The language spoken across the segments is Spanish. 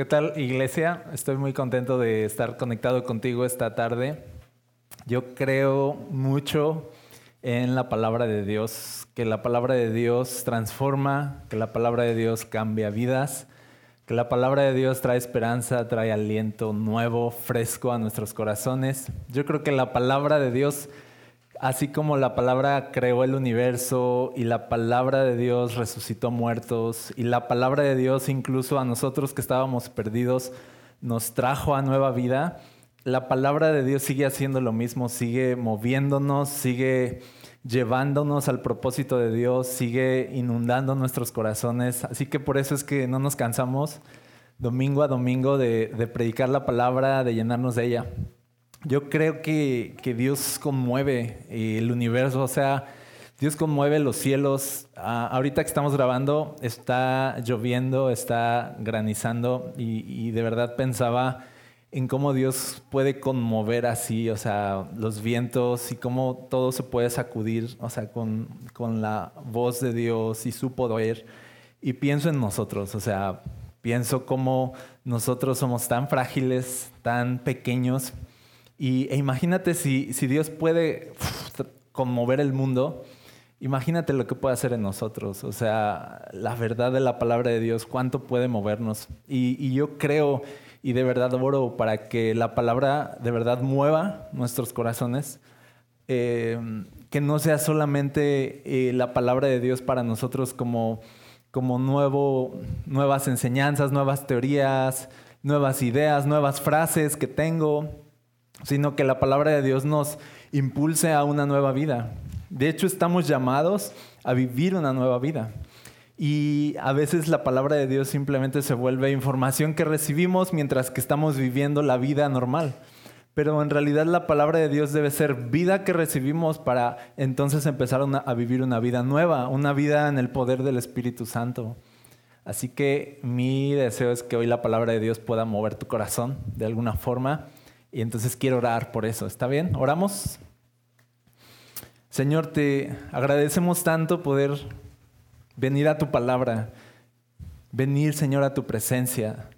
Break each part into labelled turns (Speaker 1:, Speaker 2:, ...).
Speaker 1: ¿Qué tal, iglesia? Estoy muy contento de estar conectado contigo esta tarde. Yo creo mucho en la palabra de Dios, que la palabra de Dios transforma, que la palabra de Dios cambia vidas, que la palabra de Dios trae esperanza, trae aliento nuevo, fresco a nuestros corazones. Yo creo que la palabra de Dios Así como la palabra creó el universo y la palabra de Dios resucitó muertos y la palabra de Dios incluso a nosotros que estábamos perdidos nos trajo a nueva vida, la palabra de Dios sigue haciendo lo mismo, sigue moviéndonos, sigue llevándonos al propósito de Dios, sigue inundando nuestros corazones. Así que por eso es que no nos cansamos domingo a domingo de, predicar la palabra, de llenarnos de ella. Yo creo que, Dios conmueve el universo, o sea, Dios conmueve los cielos. Ah, ahorita que estamos grabando está lloviendo, está granizando y, de verdad pensaba en cómo Dios puede conmover así, o sea, los vientos y cómo todo se puede sacudir, o sea, con, con la voz de Dios y su poder. Y pienso en nosotros, o sea, pienso cómo nosotros somos tan frágiles, tan pequeños y, e imagínate si, si Dios puede conmover el mundo, imagínate lo que puede hacer en nosotros. O sea, la verdad de la palabra de Dios, cuánto puede movernos. Y, yo creo y de verdad oro para que la palabra de verdad mueva nuestros corazones. Eh, que no sea solamente eh, la palabra de Dios para nosotros como, como nuevo, nuevas enseñanzas, nuevas teorías, nuevas ideas, nuevas frases que tengo, sino que la palabra de Dios nos impulse a una nueva vida. De hecho, estamos llamados a vivir una nueva vida. Y a veces la palabra de Dios simplemente se vuelve información que recibimos mientras que estamos viviendo la vida normal. Pero en realidad la palabra de Dios debe ser vida que recibimos para entonces empezar a vivir una vida nueva, una vida en el poder del Espíritu Santo. Así que mi deseo es que hoy la palabra de Dios pueda mover tu corazón de alguna forma y entonces quiero orar por eso. ¿Está bien? ¿Oramos? Señor, te agradecemos tanto poder venir a tu palabra, venir, Señor, a tu presencia.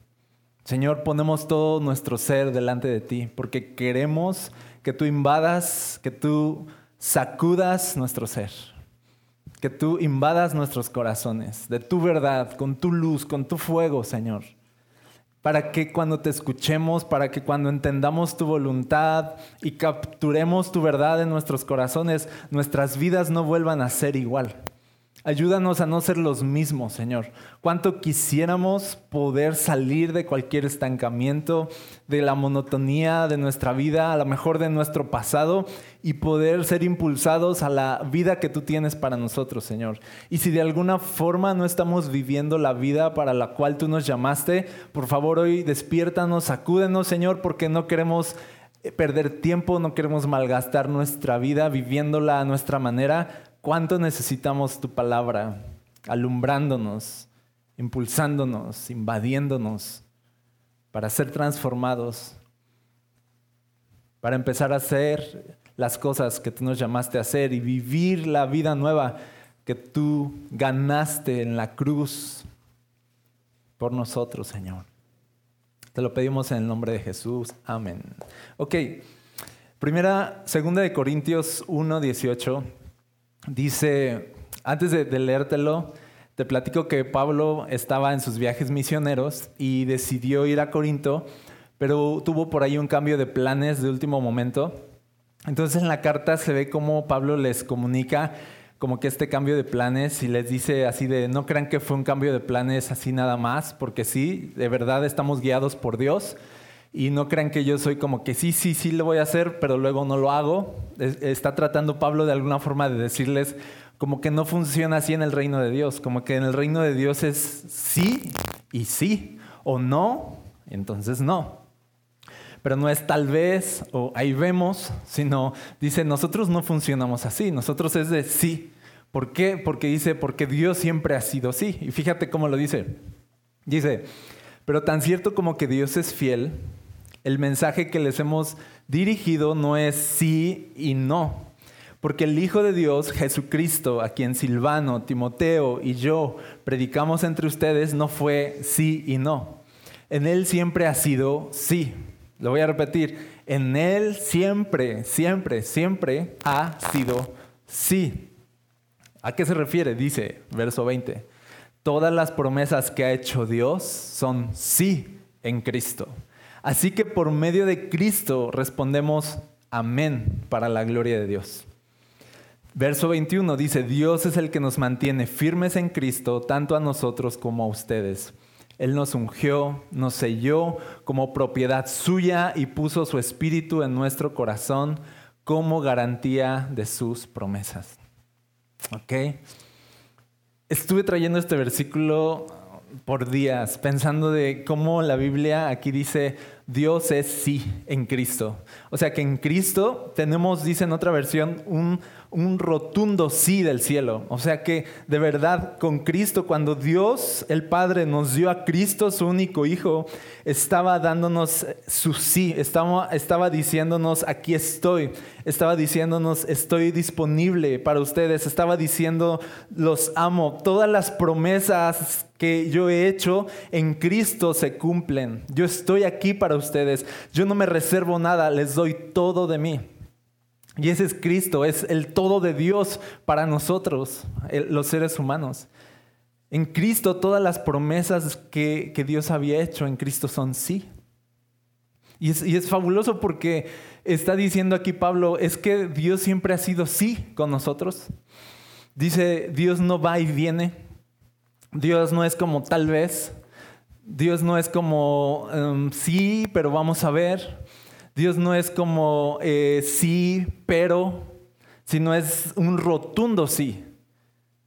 Speaker 1: Señor, ponemos todo nuestro ser delante de ti, porque queremos que tú invadas, que tú sacudas nuestro ser, que tú invadas nuestros corazones de tu verdad, con tu luz, con tu fuego, Señor para que cuando te escuchemos, para que cuando entendamos tu voluntad y capturemos tu verdad en nuestros corazones, nuestras vidas no vuelvan a ser igual. Ayúdanos a no ser los mismos, Señor. Cuánto quisiéramos poder salir de cualquier estancamiento, de la monotonía de nuestra vida, a lo mejor de nuestro pasado, y poder ser impulsados a la vida que tú tienes para nosotros, Señor. Y si de alguna forma no estamos viviendo la vida para la cual tú nos llamaste, por favor hoy despiértanos, sacúdenos, Señor, porque no queremos eh, perder tiempo, no queremos malgastar nuestra vida viviéndola a nuestra manera, ¿Cuánto necesitamos tu palabra alumbrándonos, impulsándonos, invadiéndonos para ser transformados, para empezar a hacer las cosas que tú nos llamaste a hacer y vivir la vida nueva que tú ganaste en la cruz por nosotros, Señor? Te lo pedimos en el nombre de Jesús. Amén. Ok. Primera, segunda de Corintios 1, 18 Dice, antes de, leértelo, te platico que Pablo estaba en sus viajes misioneros y decidió ir a Corinto, pero tuvo por ahí un cambio de planes de último momento. Entonces en la carta se ve cómo Pablo les comunica como que este cambio de planes y les dice así de, no crean que fue un cambio de planes así nada más, porque sí, de verdad estamos guiados por Dios y no crean que yo soy como que sí, sí, sí lo voy a hacer, pero luego no lo hago. Está tratando Pablo de alguna forma de decirles como que no funciona así en el reino de Dios, como que en el reino de Dios es sí y sí, o no, entonces no. Pero no es tal vez o ahí vemos, sino dice, nosotros no funcionamos así, nosotros es de sí. ¿Por qué? Porque dice, porque Dios siempre ha sido sí. Y fíjate cómo lo dice. Dice, pero tan cierto como que Dios es fiel, el mensaje que les hemos dirigido no es sí y no. Porque el Hijo de Dios, Jesucristo, a quien Silvano, Timoteo y yo predicamos entre ustedes, no fue sí y no. en Él siempre ha sido sí. Lo voy a repetir. En Él siempre, siempre, siempre ha sido sí. ¿A qué se refiere? Dice verso 20. Todas las promesas que ha hecho Dios son sí en Cristo. Así que por medio de Cristo respondemos amén para la gloria de Dios. Verso 21 dice, Dios es el que nos mantiene firmes en Cristo, tanto a nosotros como a ustedes. Él nos ungió, nos selló como propiedad suya y puso su espíritu en nuestro corazón como garantía de sus promesas. ¿Ok? Estuve trayendo este versículo por días, pensando de cómo la Biblia aquí dice, Dios es sí en Cristo. O sea que en Cristo tenemos, dice en otra versión, un, un rotundo sí del cielo. O sea que de verdad con Cristo, cuando Dios el Padre nos dio a Cristo, su único Hijo, estaba dándonos su sí, estaba, estaba diciéndonos, aquí estoy, estaba diciéndonos, estoy disponible para ustedes, estaba diciendo, los amo. Todas las promesas que yo he hecho en Cristo se cumplen. Yo estoy aquí para ustedes. Yo no me reservo nada, les doy todo de mí. Y ese es Cristo, es el todo de Dios para nosotros, los seres humanos. En Cristo todas las promesas que, Dios había hecho en Cristo son sí. Y es, y es, fabuloso porque está diciendo aquí Pablo, es que Dios siempre ha sido sí con nosotros. Dice, Dios no va y viene. Dios no es como tal vez. Dios no es como em, sí, pero vamos a ver. Dios no es como eh, sí, pero, sino es un rotundo sí.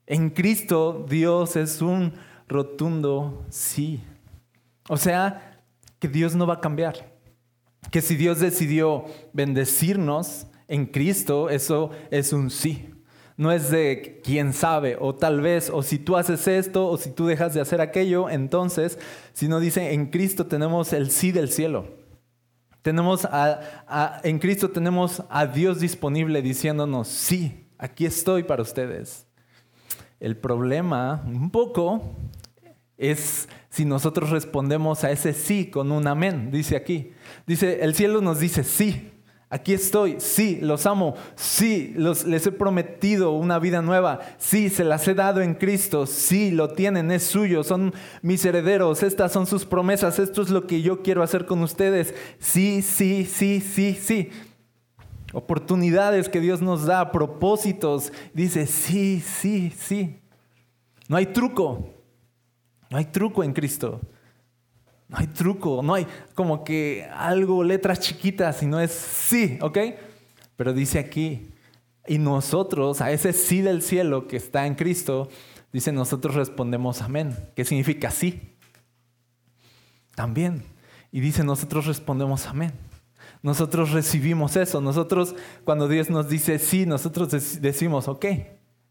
Speaker 1: En Cristo Dios es un rotundo sí. O sea, que Dios no va a cambiar. Que si Dios decidió bendecirnos en Cristo, eso es un sí. No es de quién sabe, o tal vez, o si tú haces esto, o si tú dejas de hacer aquello, entonces, sino dice, en Cristo tenemos el sí del cielo. Tenemos en Cristo tenemos a Dios disponible diciéndonos, sí, aquí estoy para ustedes. El problema, un poco, es si nosotros respondemos a ese sí con un amén, dice aquí. Dice, el cielo nos dice sí, Aquí estoy, sí, los amo, sí, les he prometido una vida nueva, sí, se las he dado en Cristo, sí, lo tienen, es suyo, son mis herederos, estas son sus promesas, esto es lo que yo quiero hacer con ustedes, sí, sí, sí, sí, sí. Oportunidades que Dios nos da, propósitos, dice, sí, sí, sí. No hay truco, no hay truco en Cristo. No hay truco, no hay como que algo, letras chiquitas, sino es sí, ¿ok? Pero dice aquí, y nosotros, a ese sí del cielo que está en Cristo, dice, nosotros respondemos amén. ¿Qué significa sí? También. Y dice, nosotros respondemos amén. Nosotros recibimos eso. Nosotros, cuando Dios nos dice sí, nosotros decimos, ok,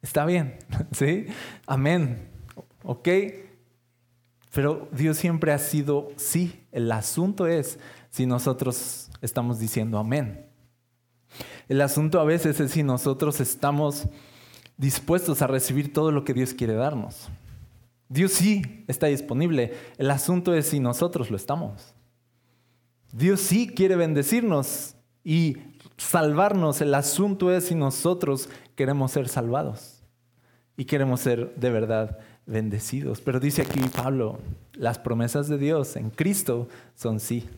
Speaker 1: está bien. ¿Sí? Amén. ¿Ok? Pero Dios siempre ha sido sí. El asunto es si nosotros estamos diciendo amén. El asunto a veces es si nosotros estamos dispuestos a recibir todo lo que Dios quiere darnos. Dios sí está disponible. El asunto es si nosotros lo estamos. Dios sí quiere bendecirnos y salvarnos. El asunto es si nosotros queremos ser salvados y queremos ser de verdad bendecidos. Pero dice aquí Pablo, las promesas de Dios en Cristo son sí.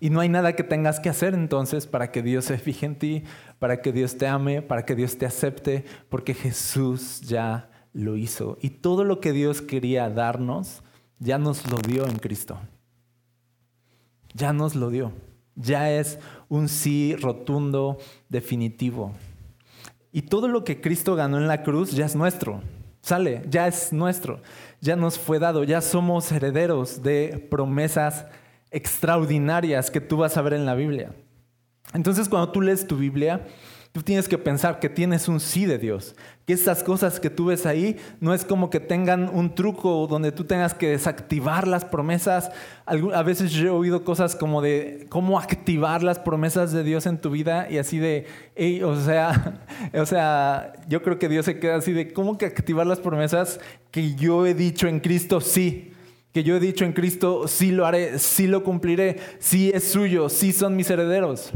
Speaker 1: Y no hay nada que tengas que hacer entonces para que Dios se fije en ti, para que Dios te ame, para que Dios te acepte, porque Jesús ya lo hizo. Y todo lo que Dios quería darnos, ya nos lo dio en Cristo. Ya nos lo dio. Ya es un sí rotundo, definitivo. Y todo lo que Cristo ganó en la cruz ya es nuestro. Sale, ya es nuestro, ya nos fue dado, ya somos herederos de promesas extraordinarias que tú vas a ver en la Biblia. Entonces cuando tú lees tu Biblia, Tú tienes que pensar que tienes un sí de Dios, que estas cosas que tú ves ahí no es como que tengan un truco donde tú tengas que desactivar las promesas. A veces yo he oído cosas como de cómo activar las promesas de Dios en tu vida y así de, o sea, o sea, yo creo que Dios se queda así de cómo que activar las promesas que yo he dicho en Cristo sí. que yo he dicho en Cristo, sí lo haré, sí lo cumpliré, sí es suyo, sí son mis herederos.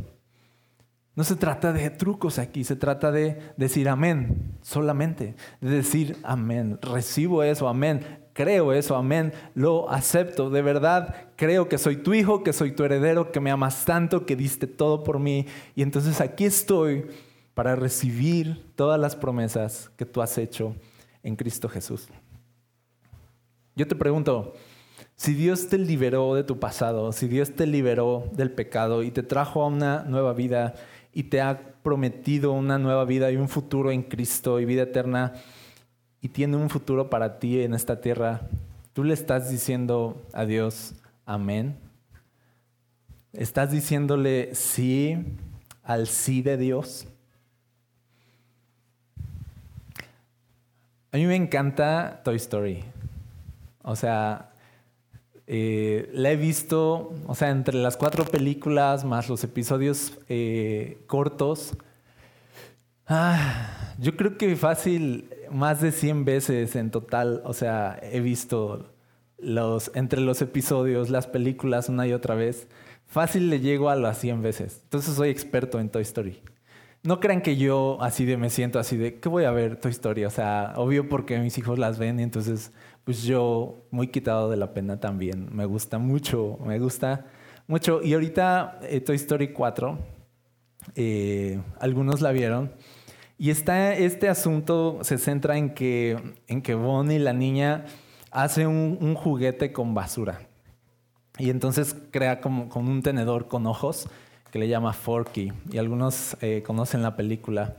Speaker 1: No se trata de trucos aquí, se trata de decir amén solamente, de decir amén, recibo eso, amén, creo eso, amén, lo acepto, de verdad. Creo que soy tu hijo, que soy tu heredero, que me amas tanto, que diste todo por mí. Y entonces aquí estoy para recibir todas las promesas que tú has hecho en Cristo Jesús. Yo te pregunto, si Dios te liberó de tu pasado, si Dios te liberó del pecado y te trajo a una nueva vida y te ha prometido una nueva vida y un futuro en Cristo y vida eterna y tiene un futuro para ti en esta tierra, tú le estás diciendo a Dios, amén. Estás diciéndole sí al sí de Dios. A mí me encanta Toy Story. O sea, eh, la he visto, o sea, entre las cuatro películas más los episodios eh, cortos. Ah, yo creo que fácil más de 100 veces en total, o sea, he visto los, entre los episodios, las películas una y otra vez. Fácil le llego a las 100 veces. Entonces soy experto en Toy Story. No crean que yo así de me siento así de, ¿qué voy a ver Toy Story? O sea, obvio porque mis hijos las ven y entonces pues yo muy quitado de la pena también. Me gusta mucho, me gusta mucho. Y ahorita eh, Toy Story 4, eh, algunos la vieron. Y está, este asunto se centra en que, en que Bonnie, la niña, hace un, juguete con basura. Y entonces crea como con un tenedor con ojos que le llama Forky. Y algunos eh, conocen la película.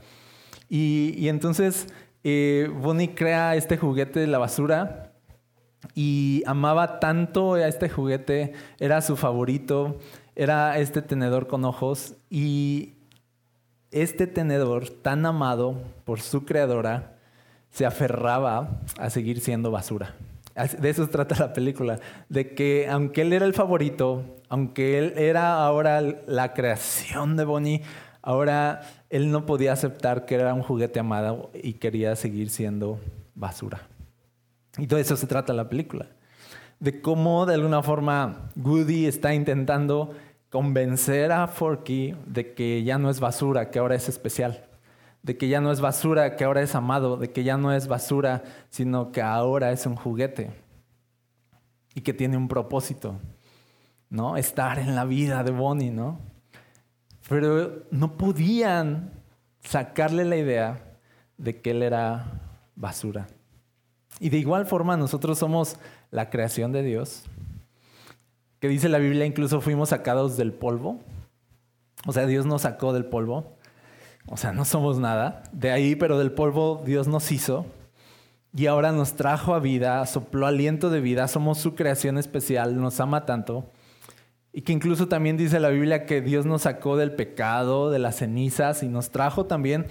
Speaker 1: Y, y entonces Bonnie crea este juguete de la basura y amaba tanto a este juguete, era su favorito, era este tenedor con ojos y este tenedor tan amado por su creadora se aferraba a seguir siendo basura. De eso trata la película, de que aunque él era el favorito, aunque él era ahora la creación de Bonnie, ahora él no podía aceptar que era un juguete amado y quería seguir siendo basura. Y todo eso se trata la película. De cómo de alguna forma Woody está intentando convencer a Forky de que ya no es basura, que ahora es especial. De que ya no es basura, que ahora es amado. De que ya no es basura, sino que ahora es un juguete. Y que tiene un propósito. ¿No? Estar en la vida de Bonnie, ¿no? Pero no podían sacarle la idea de que él era basura. Y de igual forma nosotros somos la creación de Dios, que dice la Biblia, incluso fuimos sacados del polvo. O sea, Dios nos sacó del polvo. O sea, no somos nada. De ahí, pero del polvo Dios nos hizo. Y ahora nos trajo a vida, sopló aliento de vida. Somos su creación especial, nos ama tanto. Y que incluso también dice la Biblia que Dios nos sacó del pecado, de las cenizas y nos trajo también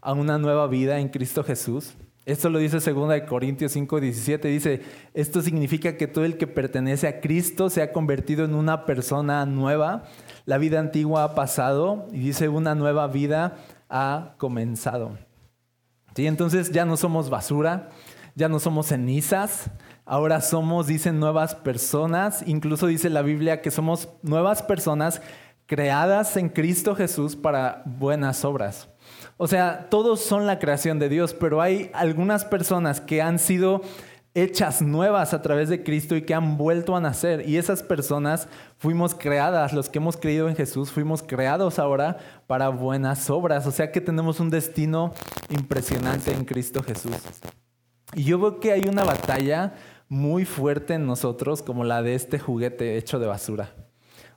Speaker 1: a una nueva vida en Cristo Jesús. Esto lo dice 2 Corintios 5, 17. Dice, esto significa que todo el que pertenece a Cristo se ha convertido en una persona nueva. La vida antigua ha pasado y dice, una nueva vida ha comenzado. ¿Sí? Entonces ya no somos basura, ya no somos cenizas, ahora somos, dicen, nuevas personas. Incluso dice la Biblia que somos nuevas personas creadas en Cristo Jesús para buenas obras. O sea, todos son la creación de Dios, pero hay algunas personas que han sido hechas nuevas a través de Cristo y que han vuelto a nacer. Y esas personas fuimos creadas, los que hemos creído en Jesús, fuimos creados ahora para buenas obras. O sea que tenemos un destino impresionante en Cristo Jesús. Y yo veo que hay una batalla muy fuerte en nosotros como la de este juguete hecho de basura.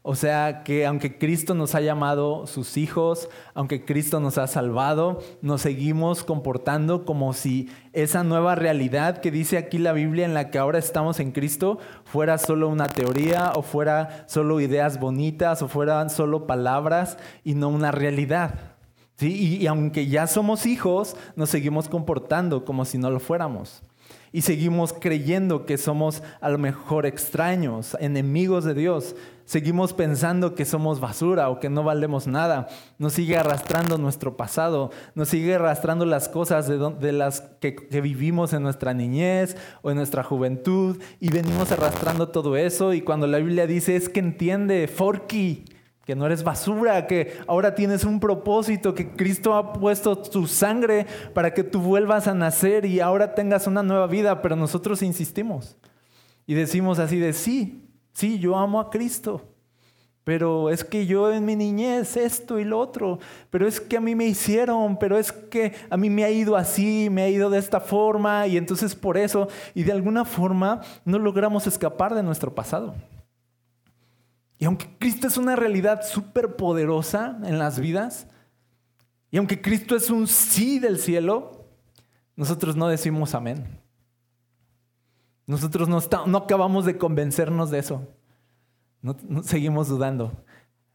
Speaker 1: O sea que aunque Cristo nos ha llamado sus hijos, aunque Cristo nos ha salvado, nos seguimos comportando como si esa nueva realidad que dice aquí la Biblia en la que ahora estamos en Cristo fuera solo una teoría o fuera solo ideas bonitas o fueran solo palabras y no una realidad. ¿Sí? Y, y aunque ya somos hijos, nos seguimos comportando como si no lo fuéramos. y seguimos creyendo que somos a lo mejor extraños, enemigos de Dios. Seguimos pensando que somos basura o que no valemos nada. Nos sigue arrastrando nuestro pasado, nos sigue arrastrando las cosas de, las que, vivimos en nuestra niñez o en nuestra juventud y venimos arrastrando todo eso. Y cuando la Biblia dice es que entiende, Forky, que no eres basura, que ahora tienes un propósito, que Cristo ha puesto su sangre para que tú vuelvas a nacer y ahora tengas una nueva vida, pero nosotros insistimos y decimos así de sí, sí, yo amo a Cristo, pero es que yo en mi niñez esto y lo otro, pero es que a mí me hicieron, pero es que a mí me ha ido así, me ha ido de esta forma y entonces por eso, y de alguna forma no logramos escapar de nuestro pasado. Y aunque Cristo es una realidad súper poderosa en las vidas, y aunque Cristo es un sí del cielo, nosotros no decimos amén. Nosotros no, acabamos de convencernos de eso. Seguimos dudando.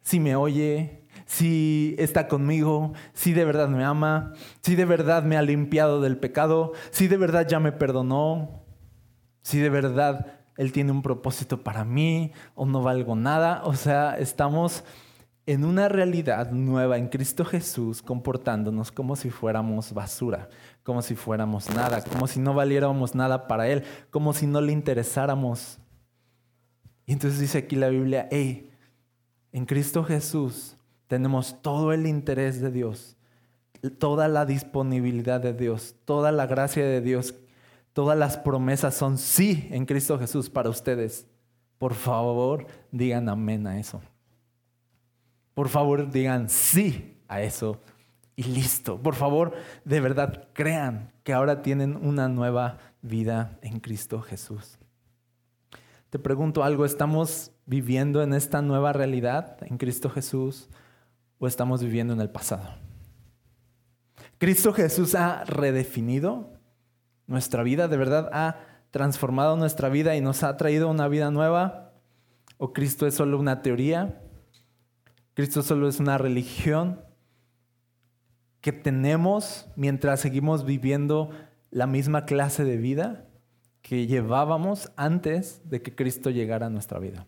Speaker 1: Si me oye, si está conmigo, si de verdad me ama, si de verdad me ha limpiado del pecado, si de verdad ya me perdonó, si de verdad él tiene un propósito para mí o no valgo nada. O sea, estamos en una realidad nueva en Cristo Jesús comportándonos como si fuéramos basura, como si fuéramos nada, como si no valiéramos nada para Él, como si no le interesáramos. Y entonces dice aquí la Biblia, hey, en Cristo Jesús tenemos todo el interés de Dios, toda la disponibilidad de Dios, toda la gracia de Dios Todas las promesas son sí en Cristo Jesús para ustedes. Por favor, digan amén a eso. Por favor, digan sí a eso y listo. Por favor, de verdad, crean que ahora tienen una nueva vida en Cristo Jesús. Te pregunto algo, ¿estamos viviendo en esta nueva realidad en Cristo Jesús o estamos viviendo en el pasado? Cristo Jesús ha redefinido nuestra vida, de verdad ha transformado nuestra vida y nos ha traído una vida nueva? ¿O Cristo es solo una teoría? ¿Cristo solo es una religión que tenemos mientras seguimos viviendo la misma clase de vida que llevábamos antes de que Cristo llegara a nuestra vida?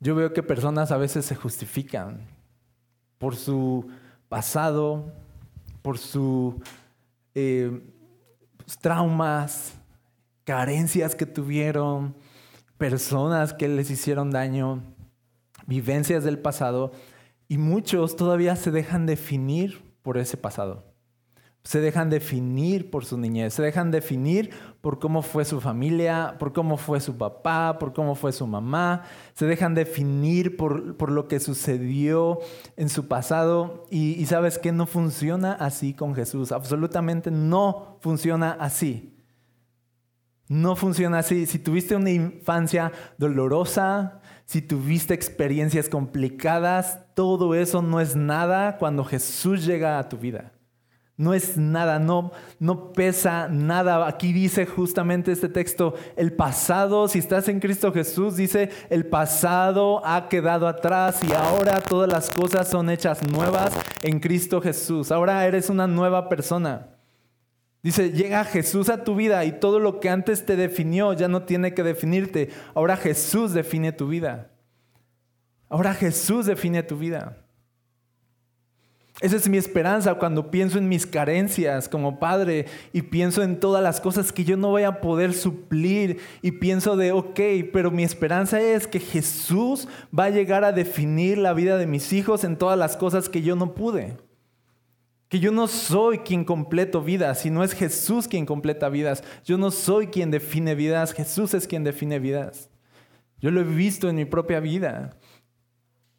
Speaker 1: Yo veo que personas a veces se justifican por su pasado, por su eh, pues, traumas, carencias que tuvieron, personas que les hicieron daño, vivencias del pasado, y muchos todavía se dejan definir por ese pasado se dejan definir por su niñez, se dejan definir por cómo fue su familia, por cómo fue su papá, por cómo fue su mamá, se dejan definir por, lo que sucedió en su pasado y, y sabes que no funciona así con Jesús, absolutamente no funciona así. No funciona así. Si tuviste una infancia dolorosa, si tuviste experiencias complicadas, todo eso no es nada cuando Jesús llega a tu vida. No es nada, no, no pesa nada. Aquí dice justamente este texto, el pasado, si estás en Cristo Jesús, dice, el pasado ha quedado atrás y ahora todas las cosas son hechas nuevas en Cristo Jesús. Ahora eres una nueva persona. Dice, llega Jesús a tu vida y todo lo que antes te definió ya no tiene que definirte. Ahora Jesús define tu vida. Ahora Jesús define tu vida. Esa es mi esperanza cuando pienso en mis carencias como padre y pienso en todas las cosas que yo no voy a poder suplir y pienso de, ok, pero mi esperanza es que Jesús va a llegar a definir la vida de mis hijos en todas las cosas que yo no pude. Que yo no soy quien completo vidas, sino es Jesús quien completa vidas. Yo no soy quien define vidas, Jesús es quien define vidas. Yo lo he visto en mi propia vida.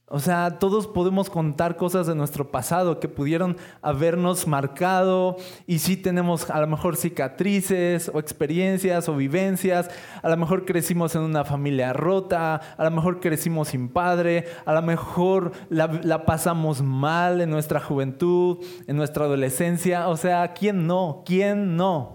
Speaker 1: O sea, todos podemos contar cosas de nuestro pasado que pudieron habernos marcado y sí tenemos a lo mejor cicatrices o experiencias o vivencias, a lo mejor crecimos en una familia rota, a lo mejor crecimos sin padre, a lo mejor la, la pasamos mal en nuestra juventud, en nuestra adolescencia, o sea, ¿quién no? ¿Quién no?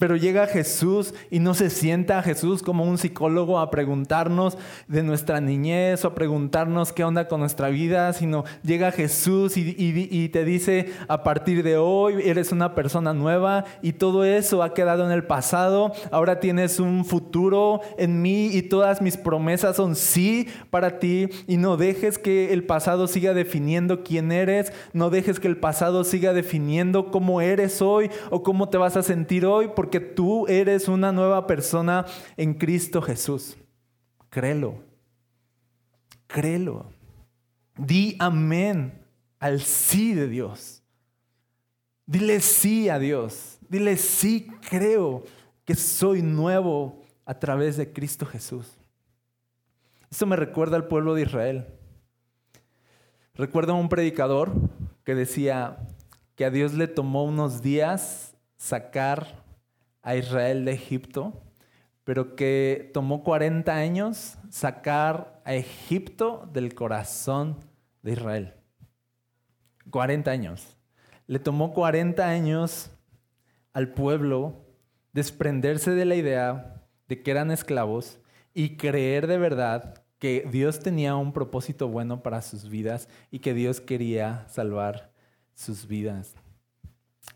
Speaker 1: Pero llega Jesús y no se sienta Jesús como un psicólogo a preguntarnos de nuestra niñez o a preguntarnos qué onda con nuestra vida, sino llega Jesús y, te dice, a partir de hoy eres una persona nueva y todo eso ha quedado en el pasado, ahora tienes un futuro en mí y todas mis promesas son sí para ti. Y no dejes que el pasado siga definiendo quién eres, no dejes que el pasado siga definiendo cómo eres hoy o cómo te vas a sentir hoy, tú eres una nueva persona en Cristo Jesús. Créelo. Créelo. Di amén al sí de Dios. Dile sí a Dios. Dile sí, creo que soy nuevo a través de Cristo Jesús. Esto me recuerda al pueblo de Israel. Recuerdo a un predicador que decía que a Dios le tomó unos días sacar a Israel de Egipto, pero que tomó 40 años sacar a Egipto del corazón de Israel. 40 años. Le tomó 40 años al pueblo desprenderse de la idea de que eran esclavos y creer de verdad que Dios tenía un propósito bueno para sus vidas y que Dios quería salvar sus vidas.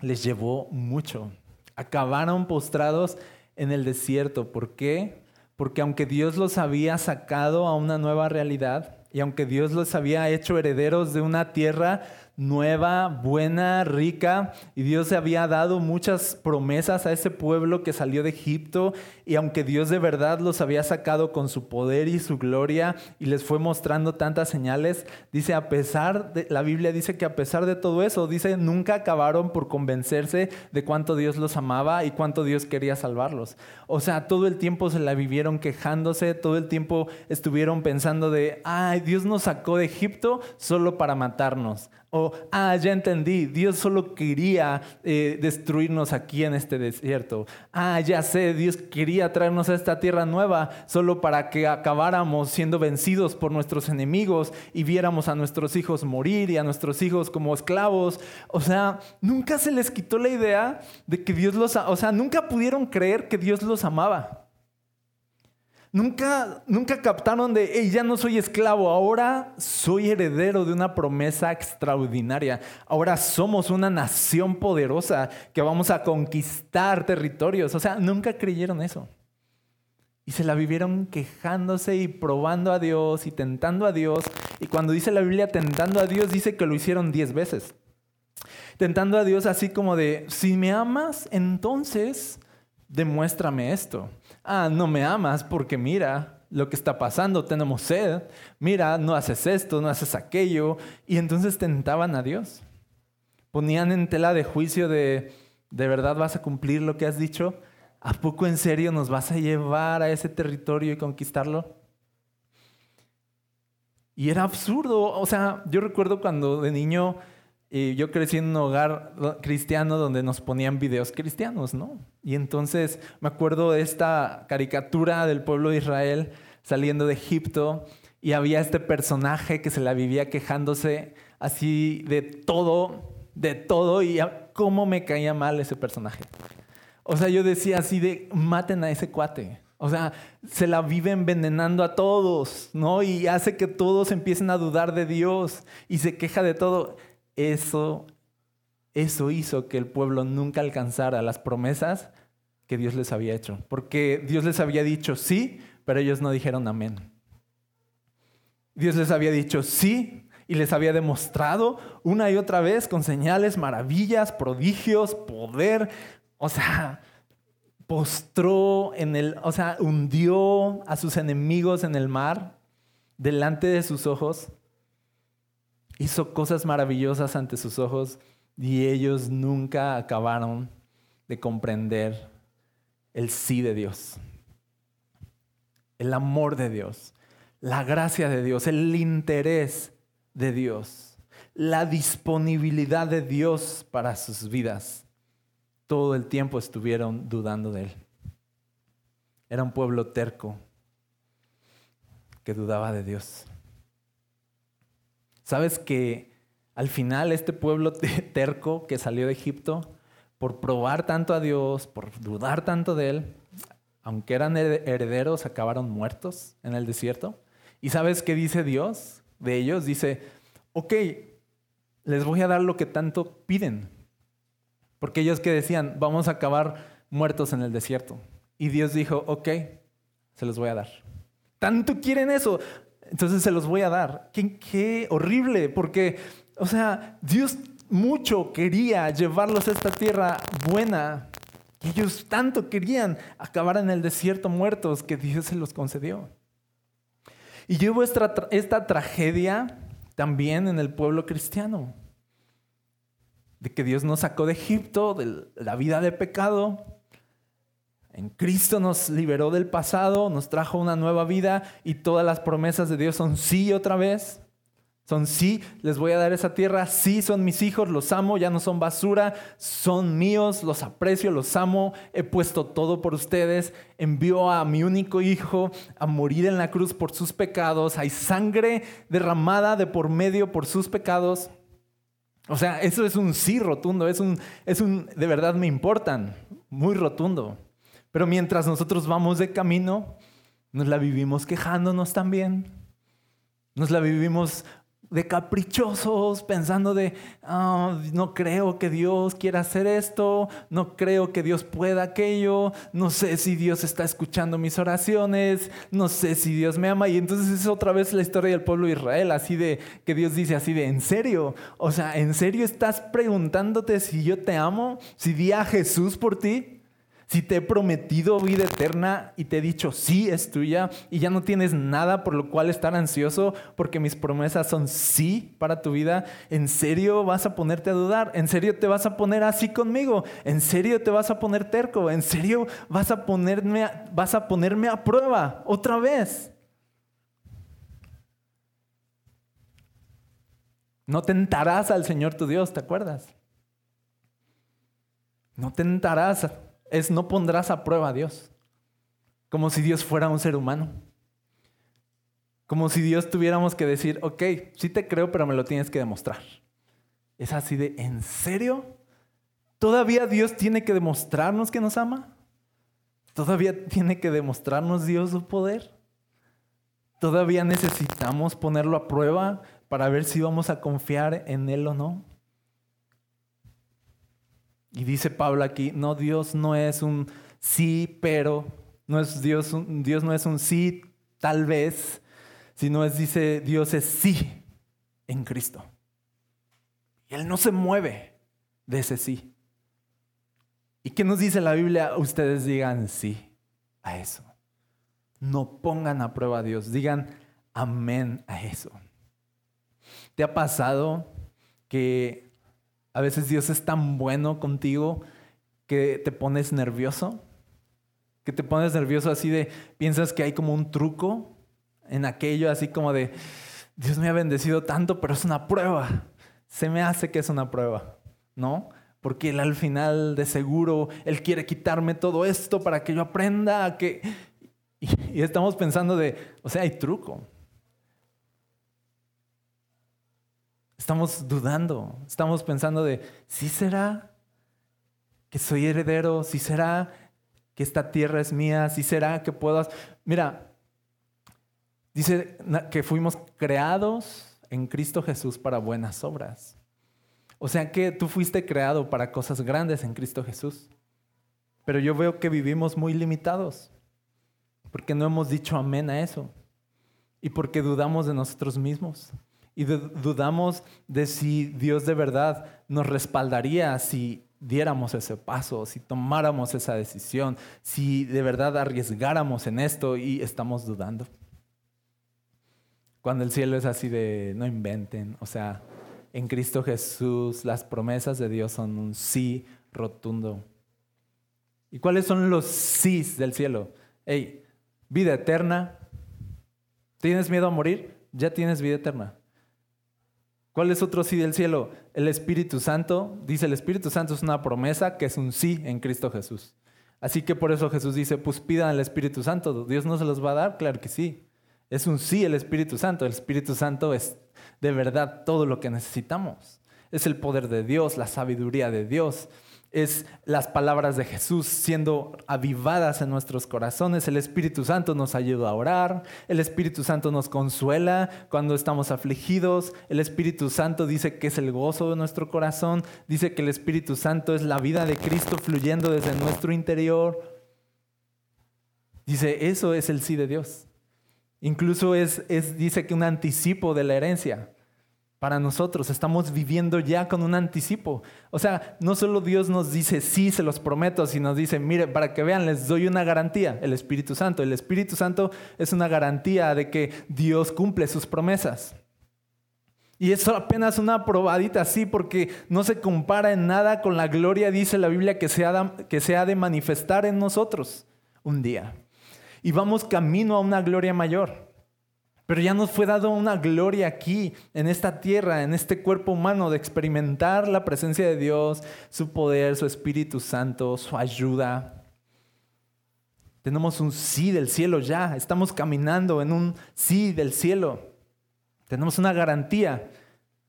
Speaker 1: Les llevó mucho acabaron postrados en el desierto. ¿Por qué? Porque aunque Dios los había sacado a una nueva realidad y aunque Dios los había hecho herederos de una tierra nueva, buena, rica, y Dios había dado muchas promesas a ese pueblo que salió de Egipto, y aunque Dios de verdad los había sacado con su poder y su gloria y les fue mostrando tantas señales, dice, a pesar de, la Biblia dice que a pesar de todo eso, dice, nunca acabaron por convencerse de cuánto Dios los amaba y cuánto Dios quería salvarlos. O sea, todo el tiempo se la vivieron quejándose, todo el tiempo estuvieron pensando de, ay, Dios nos sacó de Egipto solo para matarnos. O, ah, ya entendí, Dios solo quería eh, destruirnos aquí en este desierto. Ah, ya sé, Dios quería traernos a esta tierra nueva solo para que acabáramos siendo vencidos por nuestros enemigos y viéramos a nuestros hijos morir y a nuestros hijos como esclavos. O sea, nunca se les quitó la idea de que Dios los, o sea, nunca pudieron creer que Dios los amaba. Nunca, nunca captaron de, hey, ya no soy esclavo, ahora soy heredero de una promesa extraordinaria. Ahora somos una nación poderosa que vamos a conquistar territorios. O sea, nunca creyeron eso. Y se la vivieron quejándose y probando a Dios y tentando a Dios. Y cuando dice la Biblia tentando a Dios, dice que lo hicieron diez veces. Tentando a Dios así como de, si me amas, entonces demuéstrame esto. Ah, no me amas porque mira lo que está pasando, tenemos sed. Mira, no haces esto, no haces aquello. Y entonces tentaban a Dios. Ponían en tela de juicio de, ¿de verdad vas a cumplir lo que has dicho? ¿A poco en serio nos vas a llevar a ese territorio y conquistarlo? Y era absurdo. O sea, yo recuerdo cuando de niño y yo crecí en un hogar cristiano donde nos ponían videos cristianos, ¿no? Y entonces me acuerdo de esta caricatura del pueblo de Israel saliendo de Egipto y había este personaje que se la vivía quejándose así de todo, de todo y cómo me caía mal ese personaje. O sea, yo decía así de, maten a ese cuate. O sea, se la vive envenenando a todos, ¿no? Y hace que todos empiecen a dudar de Dios y se queja de todo eso, eso hizo que el pueblo nunca alcanzara las promesas que Dios les había hecho. Porque Dios les había dicho sí, pero ellos no dijeron amén. Dios les había dicho sí y les había demostrado una y otra vez con señales, maravillas, prodigios, poder. O sea, postró en el, o sea, hundió a sus enemigos en el mar delante de sus ojos hizo cosas maravillosas ante sus ojos y ellos nunca acabaron de comprender el sí de Dios, el amor de Dios, la gracia de Dios, el interés de Dios, la disponibilidad de Dios para sus vidas. Todo el tiempo estuvieron dudando de Él. Era un pueblo terco que dudaba de Dios. ¿Sabes que al final este pueblo terco que salió de Egipto por probar tanto a Dios, por dudar tanto de Él, aunque eran herederos, acabaron muertos en el desierto. ¿Y sabes qué dice Dios de ellos? Dice, ok, les voy a dar lo que tanto piden. Porque ellos que decían, vamos a acabar muertos en el desierto. Y Dios dijo, ok, se los voy a dar. Tanto quieren eso, entonces se los voy a dar. Qué, horrible, porque, o sea, Dios mucho quería llevarlos a esta tierra buena. Ellos tanto querían acabar en el desierto muertos que Dios se los concedió. Y llevo esta, esta tragedia también en el pueblo cristiano. De que Dios nos sacó de Egipto, de la vida de pecado. En Cristo nos liberó del pasado, nos trajo una nueva vida y todas las promesas de Dios son sí otra vez. Son sí, les voy a dar esa tierra, sí son mis hijos, los amo, ya no son basura, son míos, los aprecio, los amo, he puesto todo por ustedes, envío a mi único hijo a morir en la cruz por sus pecados, hay sangre derramada de por medio por sus pecados. O sea, eso es un sí rotundo, es un, es un, de verdad me importan, muy rotundo. Pero mientras nosotros vamos de camino, nos la vivimos quejándonos también. Nos la vivimos de caprichosos, pensando de, ah, no creo que Dios quiera hacer esto, no creo que Dios pueda aquello, no sé si Dios está escuchando mis oraciones, no sé si Dios me ama. Y entonces es otra vez la historia del pueblo de Israel, así de que Dios dice así de, ¿en serio? O sea, ¿en serio estás preguntándote si yo te amo? ¿Si di a Jesús por ti? Si te he prometido vida eterna y te he dicho sí es tuya y ya no tienes nada por lo cual estar ansioso porque mis promesas son sí para tu vida, ¿en serio vas a ponerte a dudar? ¿En serio te vas a poner así conmigo? ¿En serio te vas a poner terco? ¿En serio vas a ponerme, vas a, ponerme a prueba otra vez? No tentarás al Señor tu Dios, ¿te acuerdas? No tentarás es no pondrás a prueba a Dios. Como si Dios fuera un ser humano. Como si Dios tuviéramos que decir, ok, sí te creo, pero me lo tienes que demostrar. Es así de, ¿en serio? ¿Todavía Dios tiene que demostrarnos que nos ama? ¿Todavía tiene que demostrarnos Dios su poder? ¿Todavía necesitamos ponerlo a prueba para ver si vamos a confiar en Él o no? Y dice Pablo aquí, no, Dios no es un sí, pero, no es Dios, Dios no es un sí, tal vez, sino es, dice, Dios es sí en Cristo. Y Él no se mueve de ese sí. ¿Y qué nos dice la Biblia? Ustedes digan sí a eso. No pongan a prueba a Dios, digan amén a eso. ¿Te ha pasado que a veces Dios es tan bueno contigo que te pones nervioso, que te pones nervioso así de, piensas que hay como un truco en aquello, así como de, Dios me ha bendecido tanto, pero es una prueba. Se me hace que es una prueba, ¿no? Porque él al final de seguro, Él quiere quitarme todo esto para que yo aprenda que... Y estamos pensando de, o sea, hay truco. Estamos dudando, estamos pensando de, ¿sí será que soy heredero? ¿Sí será que esta tierra es mía? ¿Sí será que puedo... Mira, dice que fuimos creados en Cristo Jesús para buenas obras. O sea que tú fuiste creado para cosas grandes en Cristo Jesús. Pero yo veo que vivimos muy limitados, porque no hemos dicho amén a eso y porque dudamos de nosotros mismos. Y dudamos de si Dios de verdad nos respaldaría si diéramos ese paso, si tomáramos esa decisión, si de verdad arriesgáramos en esto y estamos dudando. Cuando el cielo es así de no inventen, o sea, en Cristo Jesús las promesas de Dios son un sí rotundo. ¿Y cuáles son los sís del cielo? Hey, vida eterna. ¿Tienes miedo a morir? Ya tienes vida eterna. ¿Cuál es otro sí del cielo? El Espíritu Santo. Dice, el Espíritu Santo es una promesa que es un sí en Cristo Jesús. Así que por eso Jesús dice, pues pidan al Espíritu Santo. ¿Dios no se los va a dar? Claro que sí. Es un sí el Espíritu Santo. El Espíritu Santo es de verdad todo lo que necesitamos. Es el poder de Dios, la sabiduría de Dios. Es las palabras de Jesús siendo avivadas en nuestros corazones. El Espíritu Santo nos ayuda a orar, el Espíritu Santo nos consuela cuando estamos afligidos, el Espíritu Santo dice que es el gozo de nuestro corazón, dice que el Espíritu Santo es la vida de Cristo fluyendo desde nuestro interior. Dice, eso es el sí de Dios. Incluso es, dice que un anticipo de la herencia para nosotros. Estamos viviendo ya con un anticipo. O sea, no solo Dios nos dice, sí, se los prometo, sino nos dice, mire, para que vean, les doy una garantía, el Espíritu Santo. El Espíritu Santo es una garantía de que Dios cumple sus promesas. Y eso apenas una probadita así, porque no se compara en nada con la gloria, dice la Biblia, que se ha, que se ha de manifestar en nosotros un día. Y vamos camino a una gloria mayor. Pero ya nos fue dado una gloria aquí, en esta tierra, en este cuerpo humano, de experimentar la presencia de Dios, su poder, su Espíritu Santo, su ayuda. Tenemos un sí del cielo ya, estamos caminando en un sí del cielo. Tenemos una garantía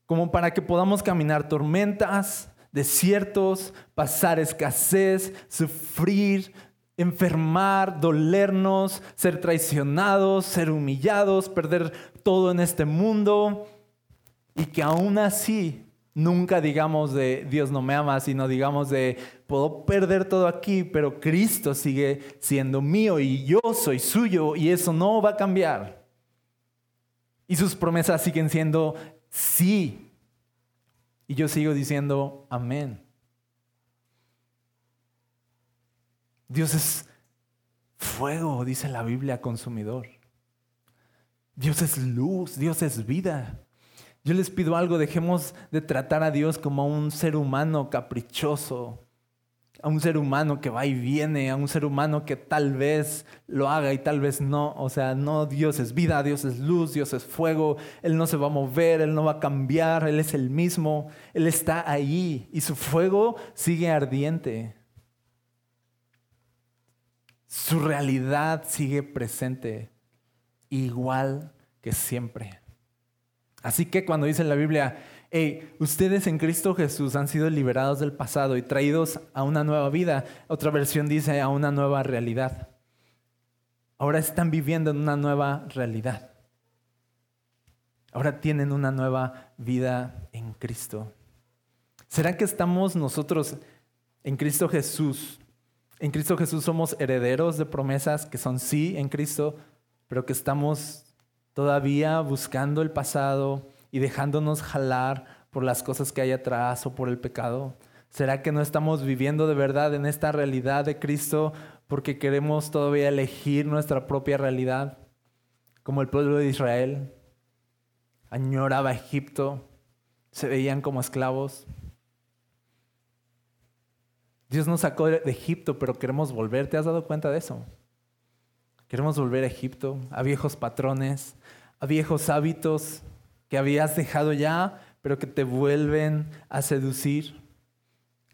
Speaker 1: como para que podamos caminar tormentas, desiertos, pasar escasez, sufrir, enfermar, dolernos, ser traicionados, ser humillados, perder todo en este mundo y que aún así nunca digamos de Dios no me ama, sino digamos de puedo perder todo aquí, pero Cristo sigue siendo mío y yo soy suyo y eso no va a cambiar. Y sus promesas siguen siendo sí. Y yo sigo diciendo amén. Dios es fuego, dice la Biblia, consumidor. Dios es luz, Dios es vida. Yo les pido algo, dejemos de tratar a Dios como a un ser humano caprichoso, a un ser humano que va y viene, a un ser humano que tal vez lo haga y tal vez no. O sea, no, Dios es vida, Dios es luz, Dios es fuego, Él no se va a mover, Él no va a cambiar, Él es el mismo, Él está ahí y su fuego sigue ardiente su realidad sigue presente igual que siempre. Así que cuando dice la Biblia, hey, ustedes en Cristo Jesús han sido liberados del pasado y traídos a una nueva vida, otra versión dice a una nueva realidad. Ahora están viviendo en una nueva realidad. Ahora tienen una nueva vida en Cristo. ¿Será que estamos nosotros en Cristo Jesús en Cristo Jesús somos herederos de promesas que son sí en Cristo, pero que estamos todavía buscando el pasado y dejándonos jalar por las cosas que hay atrás o por el pecado. ¿Será que no estamos viviendo de verdad en esta realidad de Cristo porque queremos todavía elegir nuestra propia realidad? Como el pueblo de Israel añoraba Egipto, se veían como esclavos. Dios nos sacó de Egipto, pero queremos volver. ¿Te has dado cuenta de eso? Queremos volver a Egipto, a viejos patrones, a viejos hábitos que habías dejado ya, pero que te vuelven a seducir.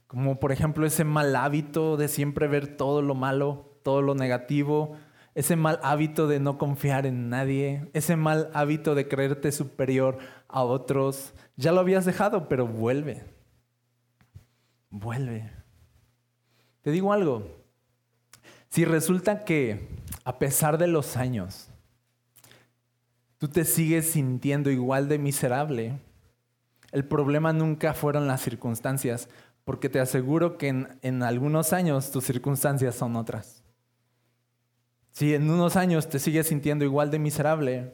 Speaker 1: Como por ejemplo ese mal hábito de siempre ver todo lo malo, todo lo negativo, ese mal hábito de no confiar en nadie, ese mal hábito de creerte superior a otros. Ya lo habías dejado, pero vuelve. Vuelve. Te digo algo, si resulta que a pesar de los años, tú te sigues sintiendo igual de miserable, el problema nunca fueron las circunstancias, porque te aseguro que en, algunos años tus circunstancias son otras. Si en unos años te sigues sintiendo igual de miserable,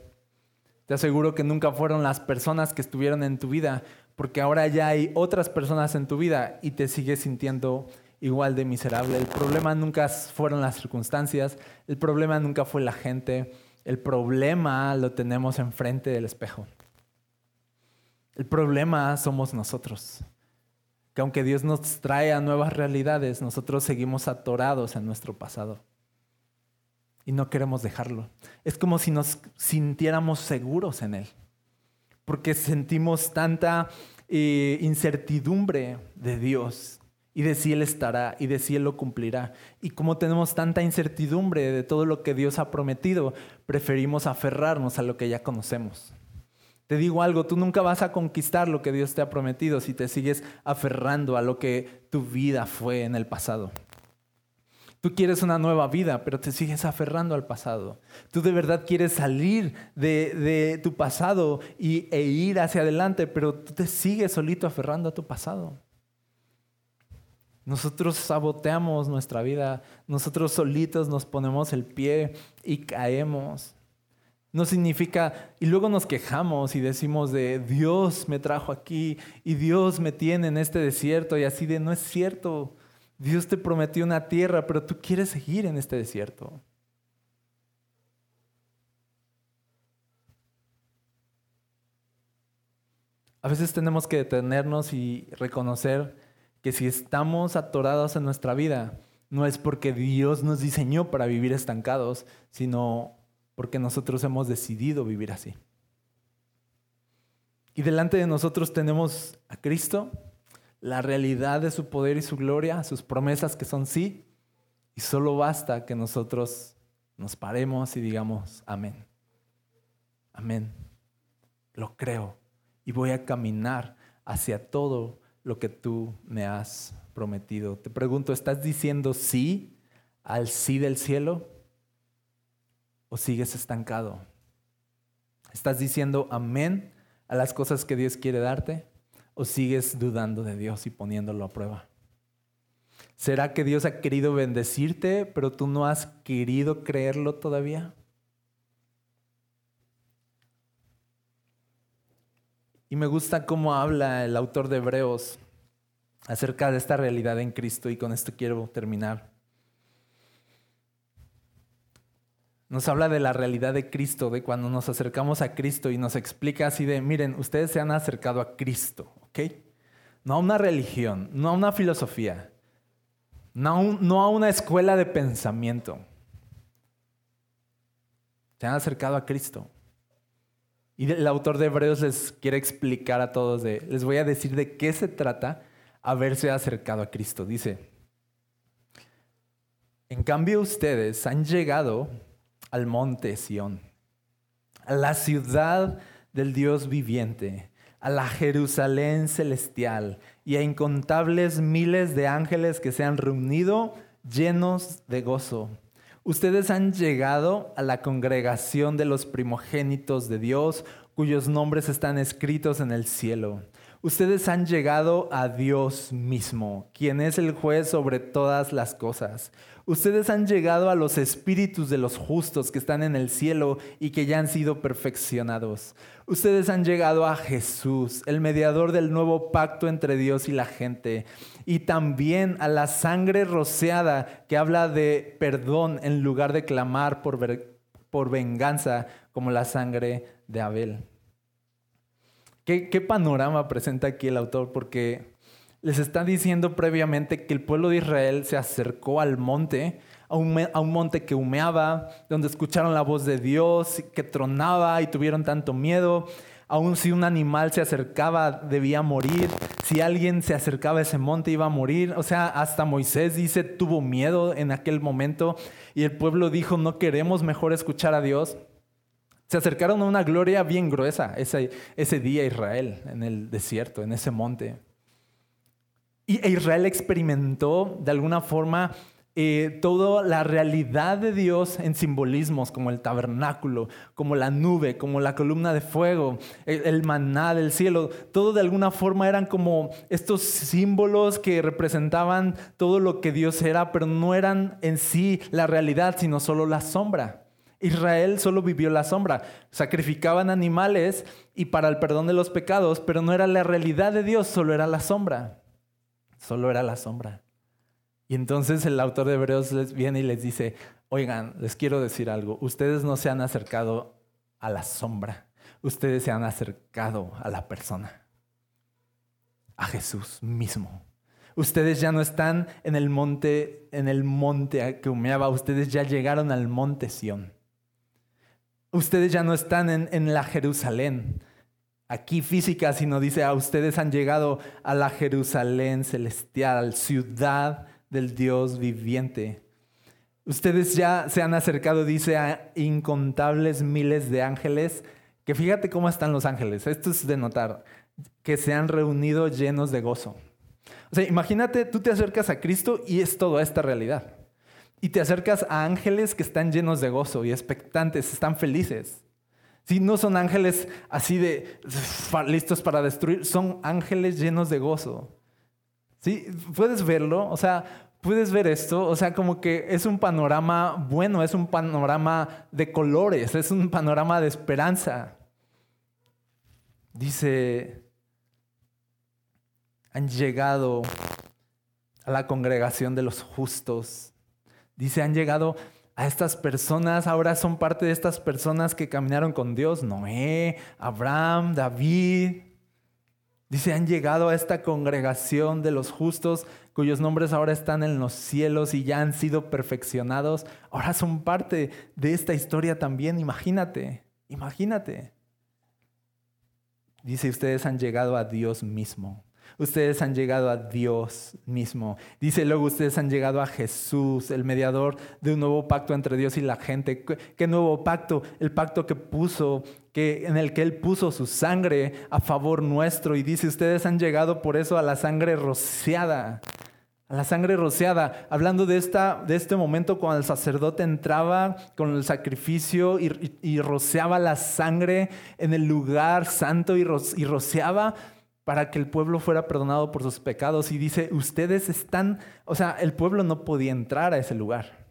Speaker 1: te aseguro que nunca fueron las personas que estuvieron en tu vida, porque ahora ya hay otras personas en tu vida y te sigues sintiendo igual de miserable. El problema nunca fueron las circunstancias, el problema nunca fue la gente, el problema lo tenemos enfrente del espejo. El problema somos nosotros. Que aunque Dios nos trae a nuevas realidades, nosotros seguimos atorados en nuestro pasado. Y no queremos dejarlo. Es como si nos sintiéramos seguros en Él. Porque sentimos tanta eh, incertidumbre de Dios y de si Él estará y de si Él lo cumplirá. Y como tenemos tanta incertidumbre de todo lo que Dios ha prometido, preferimos aferrarnos a lo que ya conocemos. Te digo algo, tú nunca vas a conquistar lo que Dios te ha prometido si te sigues aferrando a lo que tu vida fue en el pasado. Tú quieres una nueva vida, pero te sigues aferrando al pasado. Tú de verdad quieres salir de, tu pasado y, e ir hacia adelante, pero tú te sigues solito aferrando a tu pasado. Nosotros saboteamos nuestra vida, nosotros solitos nos ponemos el pie y caemos. No significa, y luego nos quejamos y decimos de Dios me trajo aquí y Dios me tiene en este desierto y así de no es cierto. Dios te prometió una tierra, pero tú quieres seguir en este desierto. A veces tenemos que detenernos y reconocer que si estamos atorados en nuestra vida, no es porque Dios nos diseñó para vivir estancados, sino porque nosotros hemos decidido vivir así. Y delante de nosotros tenemos a Cristo, la realidad de su poder y su gloria, sus promesas que son sí, y solo basta que nosotros nos paremos y digamos, amén. Amén. Lo creo y voy a caminar hacia todo lo que tú me has prometido. Te pregunto, ¿estás diciendo sí al sí del cielo? o sigues estancado? ¿Estás diciendo amén a las cosas que Dios quiere darte o sigues dudando de Dios y poniéndolo a prueba? ¿Será que Dios ha querido bendecirte, pero tú no has querido creerlo todavía? Y me gusta cómo habla el autor de Hebreos acerca de esta realidad en Cristo y con esto quiero terminar. nos habla de la realidad de Cristo, de cuando nos acercamos a Cristo y nos explica así de, miren, ustedes se han acercado a Cristo, ¿ok? No a una religión, no a una filosofía, no a, una escuela de pensamiento. Se han acercado a Cristo. Y el autor de Hebreos les quiere explicar a todos, de, les voy a decir de qué se trata haberse acercado a Cristo. Dice, en cambio ustedes han llegado al monte Sión, a la ciudad del Dios viviente, a la Jerusalén celestial y a incontables miles de ángeles que se han reunido llenos de gozo. Ustedes han llegado a la congregación de los primogénitos de Dios, cuyos nombres están escritos en el cielo. Ustedes han llegado a Dios mismo, quien es el juez sobre todas las cosas. Ustedes han llegado a los espíritus de los justos que están en el cielo y que ya han sido perfeccionados. Ustedes han llegado a Jesús, el mediador del nuevo pacto entre Dios y la gente. Y también a la sangre rociada que habla de perdón en lugar de clamar por, por venganza como la sangre de Abel. ¿Qué, ¿Qué panorama presenta aquí el autor? Porque les está diciendo previamente que el pueblo de Israel se acercó al monte, a un, a un, monte que humeaba, donde escucharon la voz de Dios, que tronaba y tuvieron tanto miedo. Aun si un animal se acercaba, debía morir. Si alguien se acercaba a ese monte, iba a morir. O sea, hasta Moisés dice, tuvo miedo en aquel momento. Y el pueblo dijo, no queremos mejor escuchar a Dios. Se acercaron a una gloria bien gruesa ese, ese día Israel, en el desierto, en ese monte. Y e Israel experimentó de alguna forma eh, toda la realidad de Dios en simbolismos como el tabernáculo, como la nube, como la columna de fuego, el, el, maná del cielo. Todo de alguna forma eran como estos símbolos que representaban todo lo que Dios era, pero no eran en sí la realidad, sino solo la sombra. Israel solo vivió la sombra. Sacrificaban animales y para el perdón de los pecados, pero no era la realidad de Dios, solo era la sombra solo era la sombra. Y entonces el autor de Hebreos les viene y les dice, oigan, les quiero decir algo, ustedes no se han acercado a la sombra, ustedes se han acercado a la persona, a Jesús mismo. Ustedes ya no están en el monte, en el monte que humeaba, ustedes ya llegaron al monte Sión. Ustedes ya no están en, en la Jerusalén, aquí física, sino dice, a ustedes han llegado a la Jerusalén celestial, ciudad del Dios viviente. Ustedes ya se han acercado, dice, a incontables miles de ángeles que fíjate cómo están los ángeles. Esto es de notar, que se han reunido llenos de gozo. O sea, imagínate, tú te acercas a Cristo y es toda esta realidad. Y te acercas a ángeles que están llenos de gozo y expectantes, están felices. Si no son ángeles así de listos para destruir, son ángeles llenos de gozo. ¿Sí? ¿Puedes verlo? O sea, puedes ver esto, o sea, como que es un panorama bueno, es un panorama de colores, es un panorama de esperanza. Dice, han llegado a la congregación de los justos. Dice, han llegado a estas personas, ahora son parte de estas personas que caminaron con Dios, Noé, Abraham, David. Dice, han llegado a esta congregación de los justos cuyos nombres ahora están en los cielos y ya han sido perfeccionados. Ahora son parte de esta historia también, imagínate, imagínate. Dice, ustedes han llegado a Dios mismo. Ustedes han llegado a Dios mismo. Dice luego, ustedes han llegado a Jesús, el mediador de un nuevo pacto entre Dios y la gente. ¿Qué nuevo pacto? El pacto que puso, que, en el que Él puso su sangre a favor nuestro. Y dice, ustedes han llegado por eso a la sangre rociada. A la sangre rociada, hablando de, esta, de este momento cuando el sacerdote entraba con el sacrificio y, rociaba la sangre en el lugar santo y rociaba para que el pueblo fuera perdonado por sus pecados. Y dice, ustedes están, o sea, el pueblo no podía entrar a ese lugar.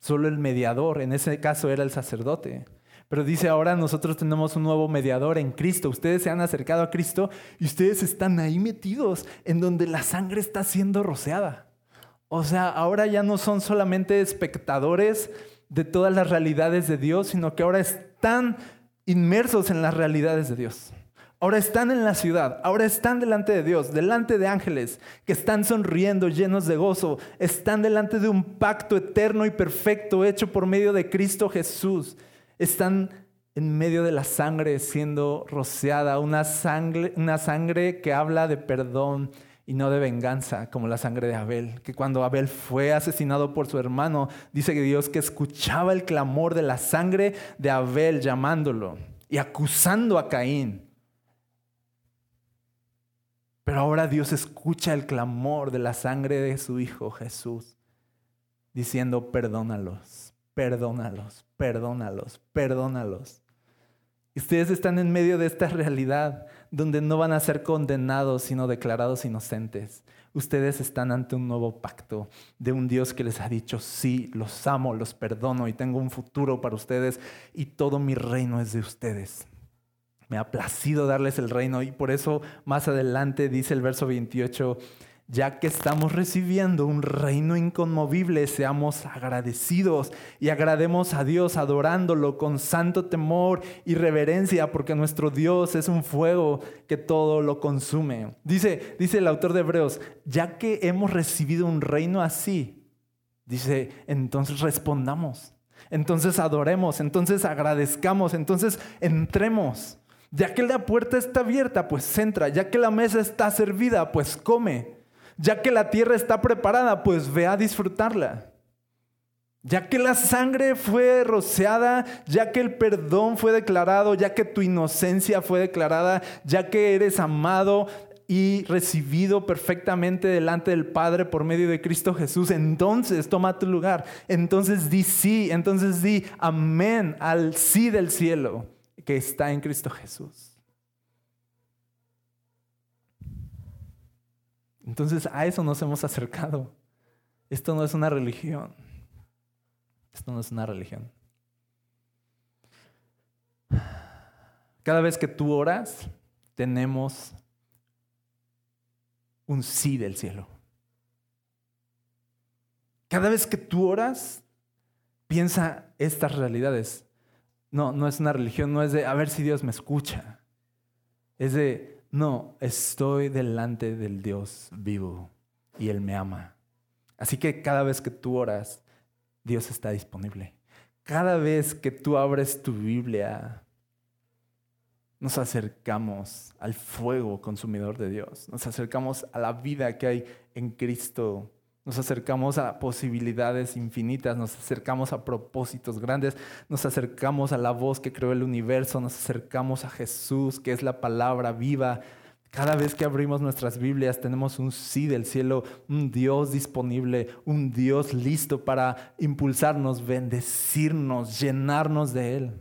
Speaker 1: Solo el mediador, en ese caso era el sacerdote. Pero dice, ahora nosotros tenemos un nuevo mediador en Cristo. Ustedes se han acercado a Cristo y ustedes están ahí metidos en donde la sangre está siendo rociada. O sea, ahora ya no son solamente espectadores de todas las realidades de Dios, sino que ahora están inmersos en las realidades de Dios. Ahora están en la ciudad, ahora están delante de Dios, delante de ángeles que están sonriendo, llenos de gozo, están delante de un pacto eterno y perfecto hecho por medio de Cristo Jesús. Están en medio de la sangre siendo rociada, una sangre, una sangre que habla de perdón y no de venganza, como la sangre de Abel, que cuando Abel fue asesinado por su hermano, dice que Dios que escuchaba el clamor de la sangre de Abel llamándolo y acusando a Caín. Pero ahora Dios escucha el clamor de la sangre de su Hijo Jesús, diciendo, perdónalos, perdónalos, perdónalos, perdónalos. ustedes están en medio de esta realidad donde no van a ser condenados, sino declarados inocentes. Ustedes están ante un nuevo pacto de un Dios que les ha dicho, sí, los amo, los perdono y tengo un futuro para ustedes y todo mi reino es de ustedes me ha placido darles el reino y por eso más adelante dice el verso 28, ya que estamos recibiendo un reino inconmovible, seamos agradecidos y agrademos a Dios adorándolo con santo temor y reverencia, porque nuestro Dios es un fuego que todo lo consume. Dice, dice el autor de Hebreos, ya que hemos recibido un reino así, dice, entonces respondamos, entonces adoremos, entonces agradezcamos, entonces entremos. Ya que la puerta está abierta, pues entra. Ya que la mesa está servida, pues come. Ya que la tierra está preparada, pues ve a disfrutarla. Ya que la sangre fue rociada, ya que el perdón fue declarado, ya que tu inocencia fue declarada, ya que eres amado y recibido perfectamente delante del Padre por medio de Cristo Jesús, entonces toma tu lugar. Entonces di sí, entonces di amén al sí del cielo que está en Cristo Jesús. Entonces a eso nos hemos acercado. Esto no es una religión. Esto no es una religión. Cada vez que tú oras, tenemos un sí del cielo. Cada vez que tú oras, piensa estas realidades. No, no es una religión, no es de a ver si Dios me escucha. Es de, no, estoy delante del Dios vivo y Él me ama. Así que cada vez que tú oras, Dios está disponible. Cada vez que tú abres tu Biblia, nos acercamos al fuego consumidor de Dios. Nos acercamos a la vida que hay en Cristo Nos acercamos a posibilidades infinitas, nos acercamos a propósitos grandes, nos acercamos a la voz que creó el universo, nos acercamos a Jesús, que es la palabra viva. Cada vez que abrimos nuestras Biblias tenemos un sí del cielo, un Dios disponible, un Dios listo para impulsarnos, bendecirnos, llenarnos de Él.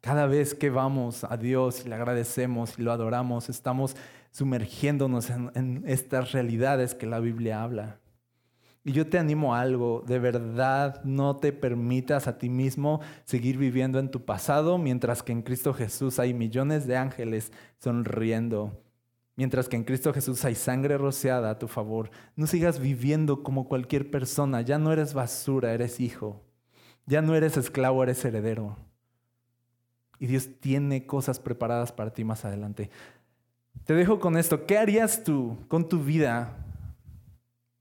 Speaker 1: Cada vez que vamos a Dios y le agradecemos y lo adoramos, estamos sumergiéndonos en, estas realidades que la Biblia habla. Y yo te animo a algo, de verdad no te permitas a ti mismo seguir viviendo en tu pasado mientras que en Cristo Jesús hay millones de ángeles sonriendo. Mientras que en Cristo Jesús hay sangre rociada a tu favor. No sigas viviendo como cualquier persona. Ya no eres basura, eres hijo. Ya no eres esclavo, eres heredero. Y Dios tiene cosas preparadas para ti más adelante. Te dejo con esto. ¿Qué harías tú con tu vida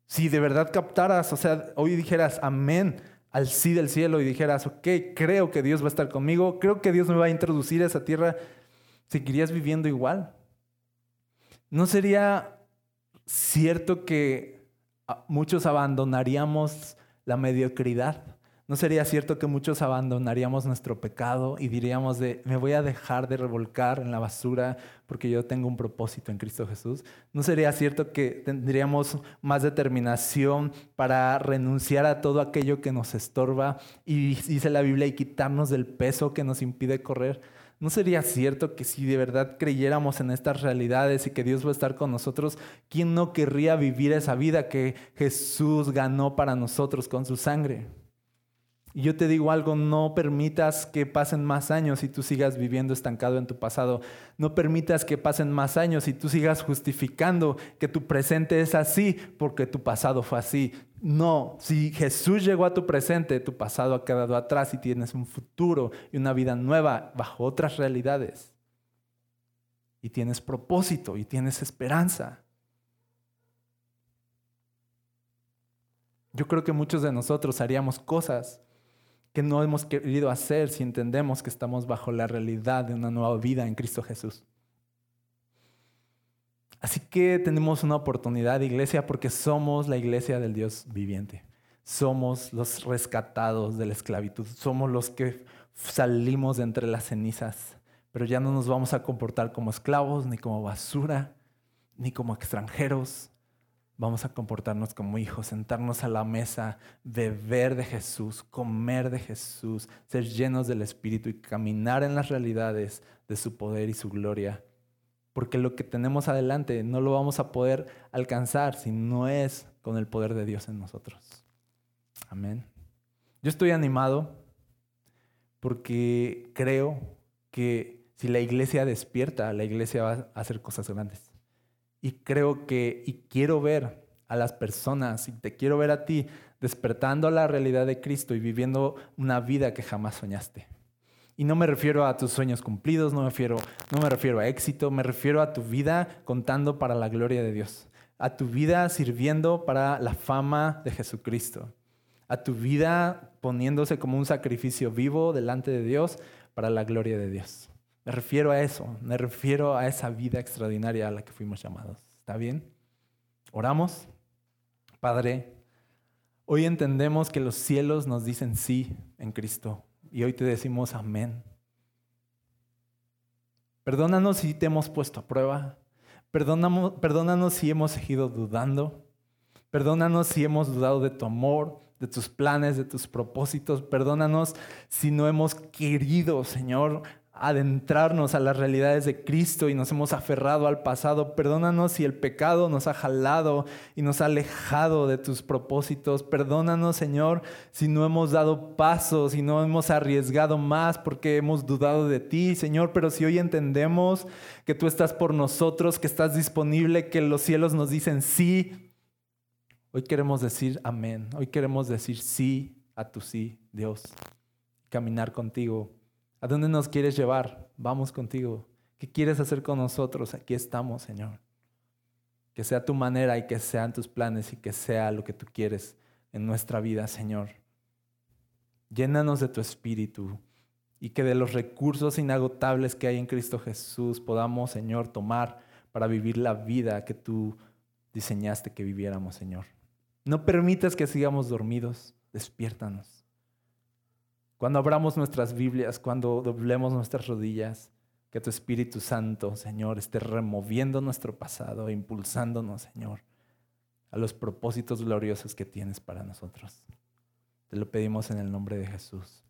Speaker 1: si de verdad captaras, o sea, hoy dijeras amén al sí del cielo y dijeras, ok, creo que Dios va a estar conmigo, creo que Dios me va a introducir a esa tierra, ¿seguirías viviendo igual? ¿No sería cierto que muchos abandonaríamos la mediocridad? ¿No sería cierto que muchos abandonaríamos nuestro pecado y diríamos de, me voy a dejar de revolcar en la basura porque yo tengo un propósito en Cristo Jesús? ¿No sería cierto que tendríamos más determinación para renunciar a todo aquello que nos estorba y dice la Biblia y quitarnos del peso que nos impide correr? ¿No sería cierto que si de verdad creyéramos en estas realidades y que Dios va a estar con nosotros, ¿quién no querría vivir esa vida que Jesús ganó para nosotros con su sangre? Y yo te digo algo, no permitas que pasen más años y tú sigas viviendo estancado en tu pasado. No permitas que pasen más años y tú sigas justificando que tu presente es así porque tu pasado fue así. No, si Jesús llegó a tu presente, tu pasado ha quedado atrás y tienes un futuro y una vida nueva bajo otras realidades. Y tienes propósito y tienes esperanza. Yo creo que muchos de nosotros haríamos cosas que no hemos querido hacer si entendemos que estamos bajo la realidad de una nueva vida en Cristo Jesús. Así que tenemos una oportunidad, iglesia, porque somos la iglesia del Dios viviente. Somos los rescatados de la esclavitud. Somos los que salimos de entre las cenizas. Pero ya no nos vamos a comportar como esclavos, ni como basura, ni como extranjeros, vamos a comportarnos como hijos, sentarnos a la mesa, beber de Jesús, comer de Jesús, ser llenos del Espíritu y caminar en las realidades de su poder y su gloria. Porque lo que tenemos adelante no lo vamos a poder alcanzar si no es con el poder de Dios en nosotros. Amén. Yo estoy animado porque creo que si la iglesia despierta, la iglesia va a hacer cosas grandes. Y creo que, y quiero ver a las personas, y te quiero ver a ti despertando la realidad de Cristo y viviendo una vida que jamás soñaste. Y no me refiero a tus sueños cumplidos, no me refiero, no me refiero a éxito, me refiero a tu vida contando para la gloria de Dios, a tu vida sirviendo para la fama de Jesucristo, a tu vida poniéndose como un sacrificio vivo delante de Dios para la gloria de Dios. Me refiero a eso, me refiero a esa vida extraordinaria a la que fuimos llamados. ¿Está bien? Oramos. Padre, hoy entendemos que los cielos nos dicen sí en Cristo y hoy te decimos amén. Perdónanos si te hemos puesto a prueba. Perdónanos, perdónanos si hemos seguido dudando. Perdónanos si hemos dudado de tu amor, de tus planes, de tus propósitos. Perdónanos si no hemos querido, Señor, adentrarnos a las realidades de Cristo y nos hemos aferrado al pasado. Perdónanos si el pecado nos ha jalado y nos ha alejado de tus propósitos. Perdónanos, Señor, si no hemos dado pasos, si no hemos arriesgado más porque hemos dudado de ti, Señor. Pero si hoy entendemos que tú estás por nosotros, que estás disponible, que los cielos nos dicen sí, hoy queremos decir amén. Hoy queremos decir sí a tu sí, Dios. Caminar contigo ¿A dónde nos quieres llevar? Vamos contigo. ¿Qué quieres hacer con nosotros? Aquí estamos, Señor. Que sea tu manera y que sean tus planes y que sea lo que tú quieres en nuestra vida, Señor. Llénanos de tu espíritu y que de los recursos inagotables que hay en Cristo Jesús podamos, Señor, tomar para vivir la vida que tú diseñaste que viviéramos, Señor. No permitas que sigamos dormidos, despiértanos. Cuando abramos nuestras Biblias, cuando doblemos nuestras rodillas, que tu Espíritu Santo, Señor, esté removiendo nuestro pasado e impulsándonos, Señor, a los propósitos gloriosos que tienes para nosotros. Te lo pedimos en el nombre de Jesús.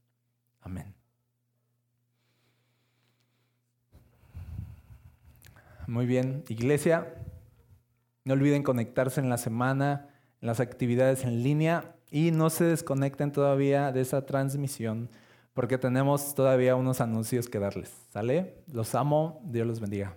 Speaker 1: Amén. Muy bien, iglesia, no olviden conectarse en la semana, las actividades en línea y no se desconecten todavía de esa transmisión porque tenemos todavía unos anuncios que darles. ¿Sale? Los amo, Dios los bendiga.